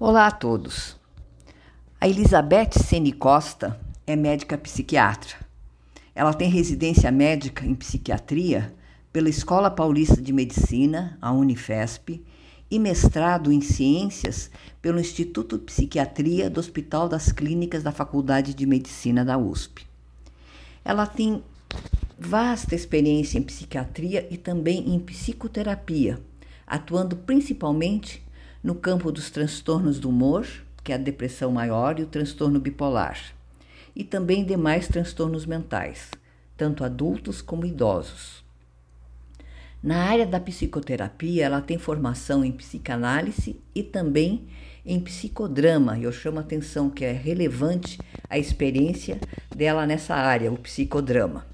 Olá a todos. A Elizabeth Sene Costa é médica psiquiatra. Ela tem residência médica em psiquiatria pela Escola Paulista de Medicina, a Unifesp, e mestrado em ciências pelo Instituto de Psiquiatria do Hospital das Clínicas da Faculdade de Medicina da USP. Ela tem vasta experiência em psiquiatria e também em psicoterapia, atuando principalmente no campo dos transtornos do humor, que é a depressão maior e o transtorno bipolar, e também demais transtornos mentais, tanto adultos como idosos. Na área da psicoterapia, ela tem formação em psicanálise e também em psicodrama, e eu chamo a atenção que é relevante a experiência dela nessa área, o psicodrama.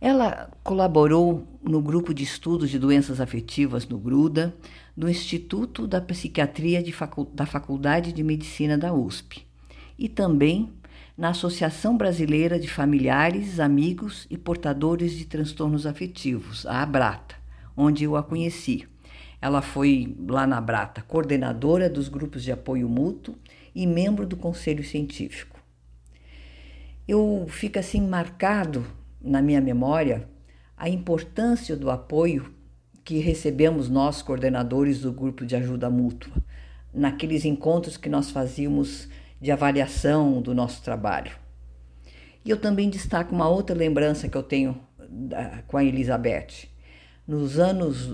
Ela colaborou no grupo de estudos de doenças afetivas no GRUDA, do Instituto da Psiquiatria Facu da Faculdade de Medicina da USP, e também na Associação Brasileira de Familiares, Amigos e Portadores de Transtornos Afetivos, a ABRATA, onde eu a conheci. Ela foi lá na ABRATA coordenadora dos grupos de apoio mútuo e membro do conselho científico. Eu fico assim marcado na minha memória a importância do apoio que recebemos nós, coordenadores do grupo de ajuda mútua, naqueles encontros que nós fazíamos de avaliação do nosso trabalho. E eu também destaco uma outra lembrança que eu tenho da, com a Elizabeth. Nos anos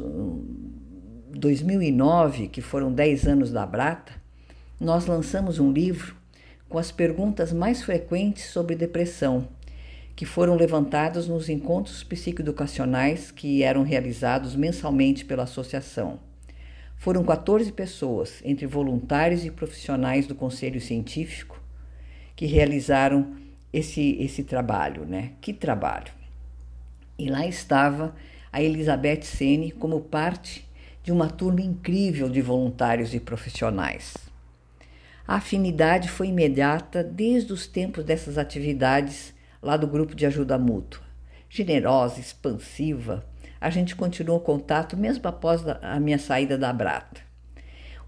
2009, que foram 10 anos da Brata, nós lançamos um livro com as perguntas mais frequentes sobre depressão que foram levantados nos encontros psicoeducacionais que eram realizados mensalmente pela associação. Foram 14 pessoas, entre voluntários e profissionais do Conselho Científico, que realizaram esse, esse trabalho, né? Que trabalho! E lá estava a Elizabeth Sene como parte de uma turma incrível de voluntários e profissionais. A afinidade foi imediata desde os tempos dessas atividades lá do grupo de ajuda mútua. Generosa, expansiva, a gente continuou o contato mesmo após a minha saída da Brata.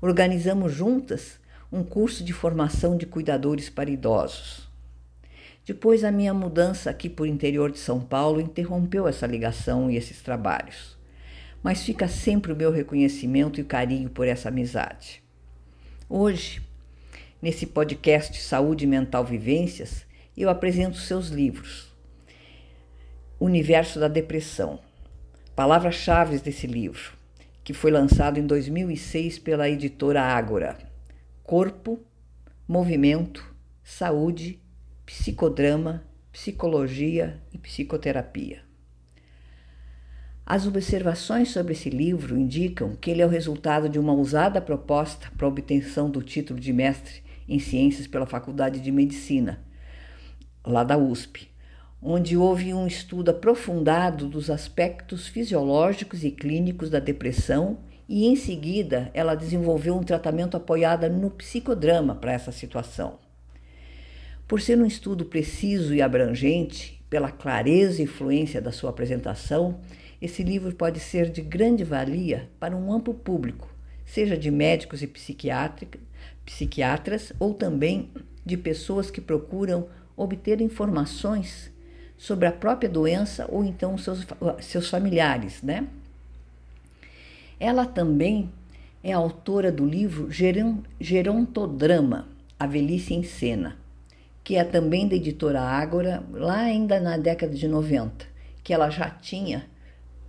Organizamos juntas um curso de formação de cuidadores para idosos. Depois, a minha mudança aqui por interior de São Paulo interrompeu essa ligação e esses trabalhos. Mas fica sempre o meu reconhecimento e carinho por essa amizade. Hoje, nesse podcast Saúde Mental Vivências, eu apresento seus livros. Universo da Depressão. Palavras-chave desse livro, que foi lançado em 2006 pela editora Ágora. Corpo, movimento, saúde, psicodrama, psicologia e psicoterapia. As observações sobre esse livro indicam que ele é o resultado de uma ousada proposta para a obtenção do título de mestre em ciências pela Faculdade de Medicina lá da USP, onde houve um estudo aprofundado dos aspectos fisiológicos e clínicos da depressão e em seguida ela desenvolveu um tratamento apoiado no psicodrama para essa situação. Por ser um estudo preciso e abrangente, pela clareza e fluência da sua apresentação, esse livro pode ser de grande valia para um amplo público, seja de médicos e psiquiatras ou também de pessoas que procuram obter informações sobre a própria doença ou então seus, seus familiares, né? Ela também é autora do livro Gerontodrama, A Velhice em Cena, que é também da editora Ágora, lá ainda na década de 90, que ela já tinha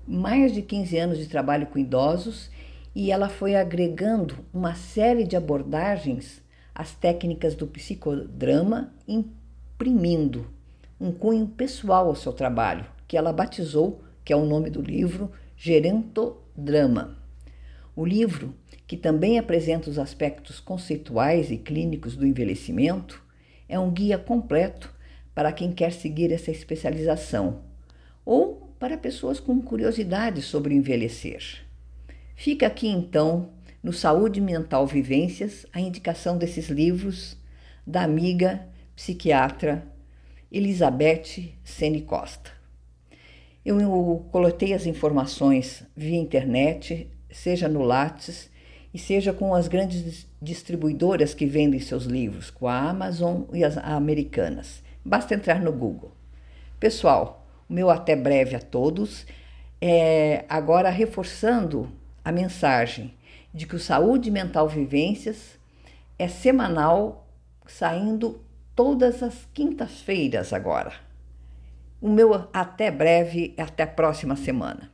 mais de 15 anos de trabalho com idosos e ela foi agregando uma série de abordagens às técnicas do psicodrama imprimindo um cunho pessoal ao seu trabalho, que ela batizou, que é o nome do livro, Gerentodrama. O livro, que também apresenta os aspectos conceituais e clínicos do envelhecimento, é um guia completo para quem quer seguir essa especialização ou para pessoas com curiosidade sobre envelhecer. Fica aqui então, no Saúde Mental Vivências, a indicação desses livros da amiga psiquiatra Elizabeth Sene Costa. Eu, coletei as informações via internet, seja no Lattes, e seja com as grandes distribuidoras que vendem seus livros, com a Amazon e as americanas. Basta entrar no Google. Pessoal, o meu até breve a todos. É, agora reforçando a mensagem de que o Saúde Mental Vivências é semanal, saindo todas as quintas-feiras agora. O meu até breve, até a próxima semana.